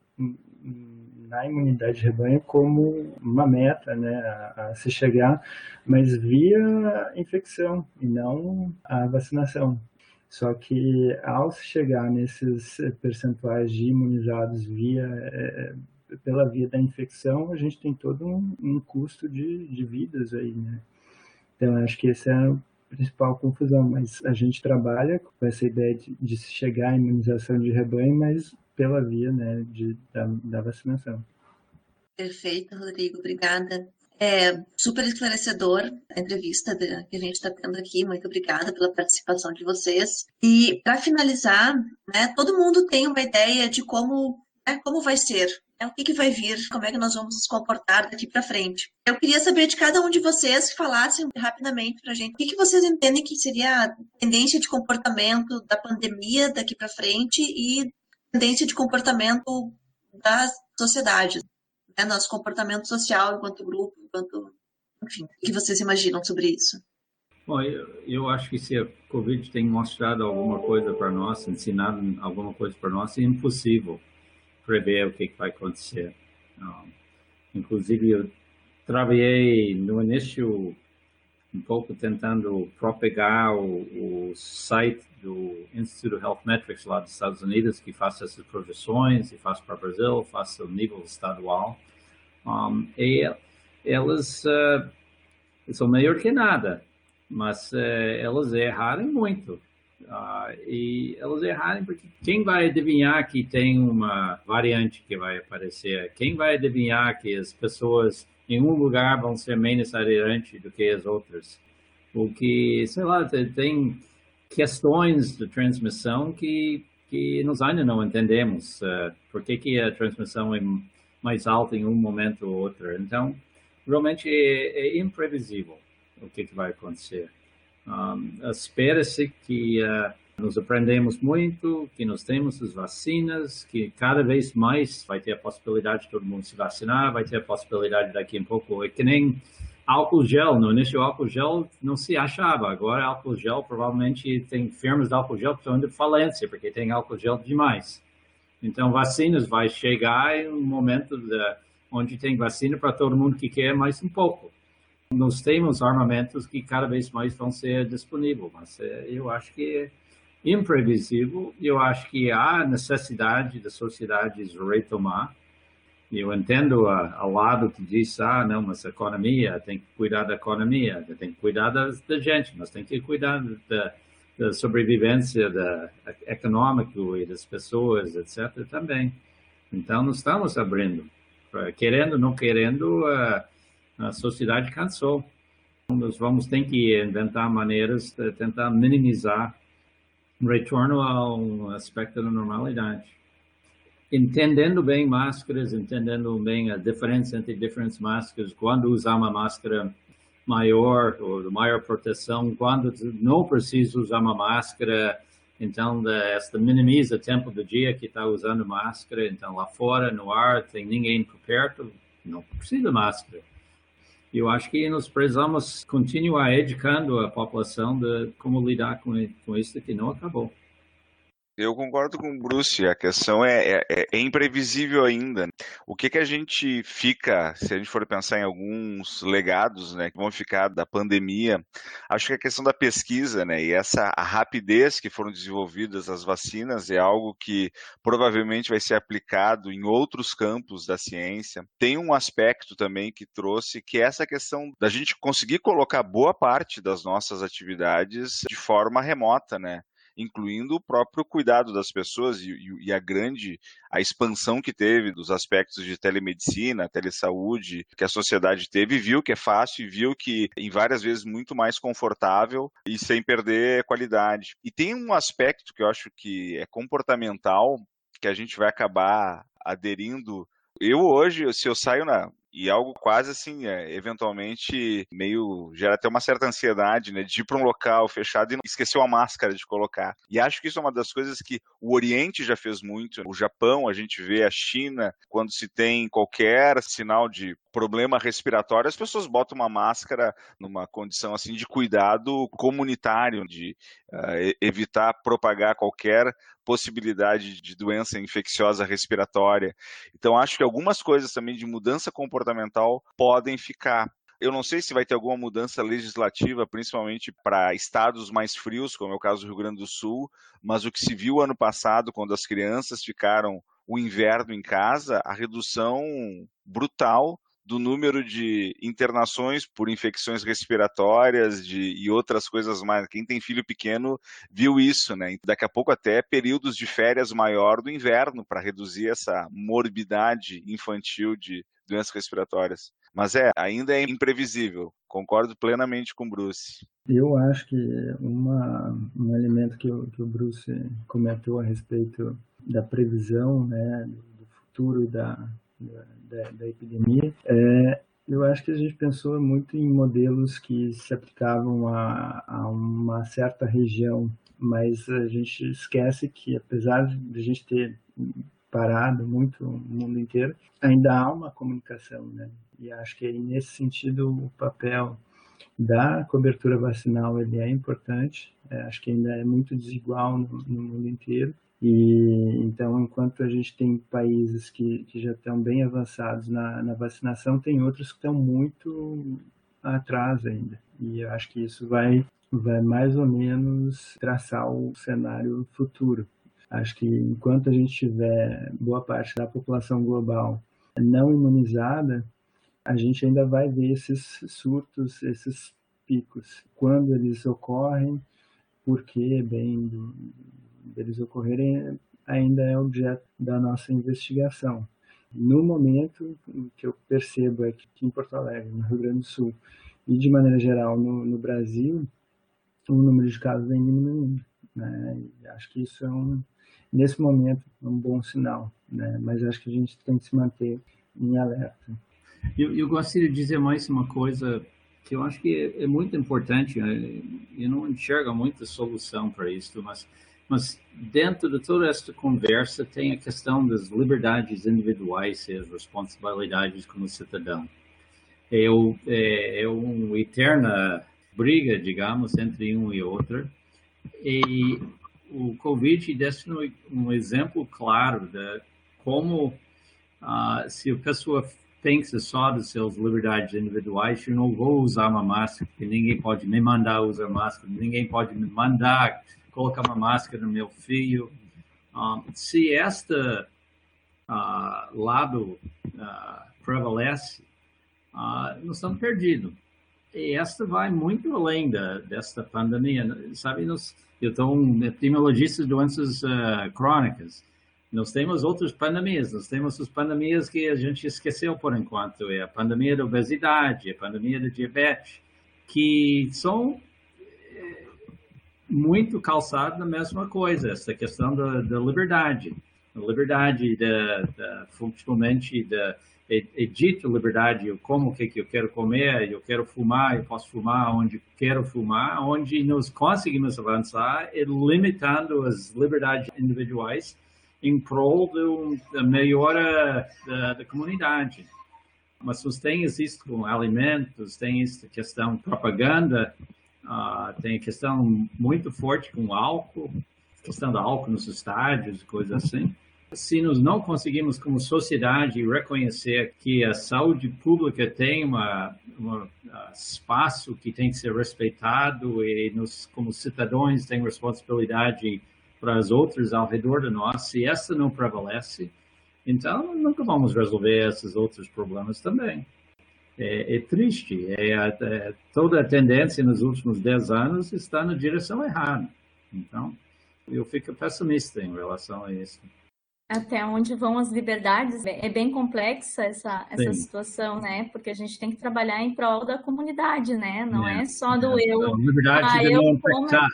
na imunidade de rebanho como uma meta né, a, a, se chegar, mas via infecção e não a vacinação. Só que ao se chegar nesses percentuais de imunizados via é, pela via da infecção, a gente tem todo um, um custo de, de vidas aí, né? Então acho que esse é principal confusão, mas a gente trabalha com essa ideia de, de chegar à imunização de rebanho, mas pela via né, de, da, da vacinação. Perfeito, Rodrigo, obrigada. É super esclarecedor a entrevista que a gente está tendo aqui. Muito obrigada pela participação de vocês. E para finalizar, né, todo mundo tem uma ideia de como, né, como vai ser é o que, que vai vir, como é que nós vamos nos comportar daqui para frente. Eu queria saber de cada um de vocês que falassem rapidamente para a gente o que, que vocês entendem que seria a tendência de comportamento da pandemia daqui para frente e tendência de comportamento da sociedade, né, nosso comportamento social enquanto grupo, enquanto, enfim, o que vocês imaginam sobre isso? Bom, eu, eu acho que se a Covid tem mostrado alguma coisa para nós, ensinado alguma coisa para nós, é impossível prever o que, que vai acontecer. Um, inclusive, eu trabalhei no início um pouco tentando propagar o, o site do Instituto Health Metrics lá dos Estados Unidos, que faz essas projeções e faz para o Brasil, faz o nível estadual. Um, e elas uh, são melhor que nada, mas uh, elas erraram muito. Uh, e elas errarem porque quem vai adivinhar que tem uma variante que vai aparecer? Quem vai adivinhar que as pessoas em um lugar vão ser menos aderentes do que as outras? Porque, sei lá, tem questões de transmissão que, que nós ainda não entendemos. Uh, por que, que a transmissão é mais alta em um momento ou outro? Então, realmente é, é imprevisível o que, que vai acontecer. Um, Espera-se que uh, nos aprendemos muito, que nós temos as vacinas, que cada vez mais vai ter a possibilidade de todo mundo se vacinar, vai ter a possibilidade daqui a pouco, é que nem álcool gel, no início o álcool gel não se achava, agora álcool gel provavelmente tem firmas de álcool gel que estão indo falência, porque tem álcool gel demais. Então vacinas vai chegar em um momento de, onde tem vacina para todo mundo que quer mais um pouco nós temos armamentos que cada vez mais vão ser disponíveis, mas é, eu acho que é imprevisível. Eu acho que há necessidade das sociedades retomar. Eu entendo ao lado que diz, ah, não, mas a economia, tem que cuidar da economia, tem que cuidar da, da gente, mas tem que cuidar da, da sobrevivência da, econômica e das pessoas, etc. também. Então, nós estamos abrindo. Querendo, não querendo, uh, a sociedade cansou. Nós vamos ter que inventar maneiras de tentar minimizar o retorno ao aspecto da normalidade. entendendo bem máscaras, entendendo bem a diferença entre diferentes máscaras, quando usar uma máscara maior ou de maior proteção, quando não precisa usar uma máscara, então esta minimiza o tempo do dia que está usando máscara, então lá fora, no ar, tem ninguém por perto, não precisa máscara. Eu acho que nós precisamos continuar educando a população de como lidar com, com isso que não acabou. Eu concordo com o Bruce, a questão é, é, é, imprevisível ainda. O que, que a gente fica, se a gente for pensar em alguns legados né, que vão ficar da pandemia, acho que a questão da pesquisa né, e essa a rapidez que foram desenvolvidas as vacinas é algo que provavelmente vai ser aplicado em outros campos da ciência. Tem um aspecto também que trouxe, que é essa questão da gente conseguir colocar boa parte das nossas atividades de forma remota, né? Incluindo o próprio cuidado das pessoas e, e, a grande a expansão que teve dos aspectos de telemedicina, telesaúde, que a sociedade teve, viu que é fácil e viu que em várias vezes muito mais confortável e sem perder qualidade. E tem um aspecto que eu acho que é comportamental que a gente vai acabar aderindo eu hoje, se eu saio na, e algo quase assim, é, eventualmente meio gera até uma certa ansiedade, né, de ir para um local fechado e esqueceu a máscara de colocar. E acho que isso é uma das coisas que o Oriente já fez muito. O Japão, a gente vê a China, quando se tem qualquer sinal de problema respiratório, as pessoas botam uma máscara numa condição assim de cuidado comunitário, de uh, evitar propagar qualquer possibilidade de doença infecciosa respiratória. Então, acho que algumas coisas também de mudança comportamental podem ficar. Eu não sei se vai ter alguma mudança legislativa, principalmente para estados mais frios, como é o caso do Rio Grande do Sul, mas o que se viu ano passado, quando as crianças ficaram o inverno em casa, a redução brutal do número de internações por infecções respiratórias de, e outras coisas mais. Quem tem filho pequeno viu isso, né? Daqui a pouco até períodos de férias maior do inverno para reduzir essa morbidade infantil de doenças respiratórias. Mas é, ainda é imprevisível. Concordo plenamente com o Bruce. Eu acho que uma, um elemento que o, que o Bruce comentou a respeito da previsão, né, do futuro da, da, da epidemia, é, eu acho que a gente pensou muito em modelos que se aplicavam a, a uma certa região, mas a gente esquece que, apesar de a gente ter parado muito o mundo inteiro, ainda há uma comunicação, né? E acho que aí, nesse sentido o papel da cobertura vacinal ele é importante. É, acho que ainda é muito desigual no, no mundo inteiro e então, enquanto a gente tem países que, que já estão bem avançados na, na vacinação, tem outros que estão muito atrás ainda. E eu acho que isso vai, vai mais ou menos traçar o cenário futuro. Acho que enquanto a gente tiver boa parte da população global não imunizada, a gente ainda vai ver esses surtos, esses picos. Quando eles ocorrem, por que, bem, deles ocorrerem ainda é objeto da nossa investigação. No momento, o que eu percebo é que aqui em Porto Alegre, no Rio Grande do Sul, e de maneira geral no, no Brasil, o número de casos vem diminuindo. Né? E acho que isso é um, nesse momento, um bom sinal. Né? Mas acho que a gente tem que se manter em alerta. Eu, eu gostaria de dizer mais uma coisa que eu acho que é, é muito importante. Né? Eu não enxergo muita solução para isso, mas mas dentro de toda esta conversa tem a questão das liberdades individuais e as responsabilidades como cidadão. É, é, é uma eterna briga, digamos, entre um e outro. E o Covid deixa um exemplo claro de como, uh, se a pessoa pensa só das suas liberdades individuais, eu não vou usar uma máscara, ninguém pode me mandar usar máscara, ninguém pode me mandar colocar uma máscara no meu filho. Um, se este uh, lado uh, prevalece, uh, nós estamos perdidos. E esta vai muito além da, desta pandemia. Sabe, nós, eu sou um epidemiologista de doenças crônicas. Nós temos outras pandemias, nós temos as pandemias que a gente esqueceu por enquanto, é a pandemia da obesidade, a pandemia da diabetes, que são muito calçado na mesma coisa, essa questão da, da liberdade. liberdade da, da funccionalmente da é, é dito liberdade, eu como o que, que eu quero comer, eu quero fumar, eu posso fumar onde quero fumar, onde nós conseguimos avançar é limitando as liberdades individuais em prol do, da melhora da, da comunidade. Mas tem isso com alimentos, tem essa questão propaganda, uh, tem a questão muito forte com álcool, questão do álcool nos estádios, coisas assim. Se nós não conseguimos, como sociedade, reconhecer que a saúde pública tem um espaço que tem que ser respeitado e nós, como cidadãos, tem responsabilidade para os outros ao redor de nós, se essa não prevalece, então nunca vamos resolver esses outros problemas também. É, é triste, é, é, toda a tendência nos últimos 10 anos está na direção errada. Então, eu fico pessimista em relação a isso até onde vão as liberdades. É bem complexa essa, essa situação, né? Porque a gente tem que trabalhar em prol da comunidade, né? Não é, é só do é, eu. Liberdade ah, de eu não infectar.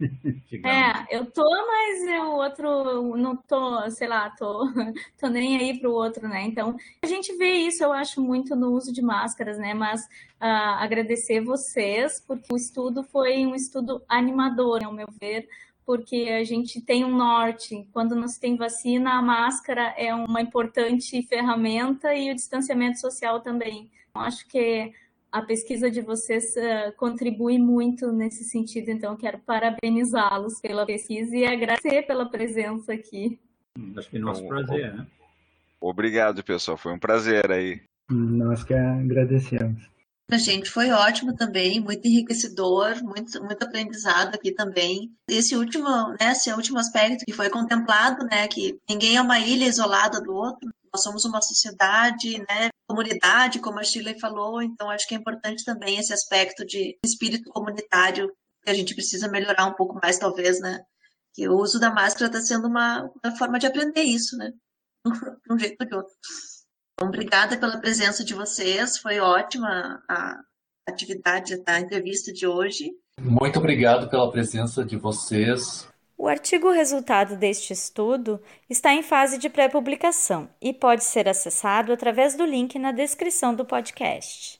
É, eu tô, mas o outro não tô, sei lá, tô, tô nem aí pro outro, né? Então, a gente vê isso, eu acho, muito no uso de máscaras, né? Mas uh, agradecer vocês, porque o estudo foi um estudo animador, ao meu ver, porque a gente tem um norte. Quando não se tem vacina, a máscara é uma importante ferramenta e o distanciamento social também. Eu acho que a pesquisa de vocês uh, contribui muito nesse sentido, então quero parabenizá-los pela pesquisa e agradecer pela presença aqui. Acho que é nosso prazer, né? Obrigado, pessoal. Foi um prazer aí. Nós que agradecemos. A gente foi ótimo também, muito enriquecedor, muito, muito aprendizado aqui também. Esse último, né, esse último aspecto que foi contemplado, né, que ninguém é uma ilha isolada do outro, nós somos uma sociedade, né, comunidade, como a Shirley falou, então acho que é importante também esse aspecto de espírito comunitário que a gente precisa melhorar um pouco mais, talvez, né, que o uso da máscara está sendo uma, uma forma de aprender isso, né, de um jeito ou de outro. Então, obrigada pela presença de vocês, foi ótima a atividade da entrevista de hoje. Muito obrigado pela presença de vocês. O artigo resultado deste estudo está em fase de pré-publicação e pode ser acessado através do link na descrição do podcast.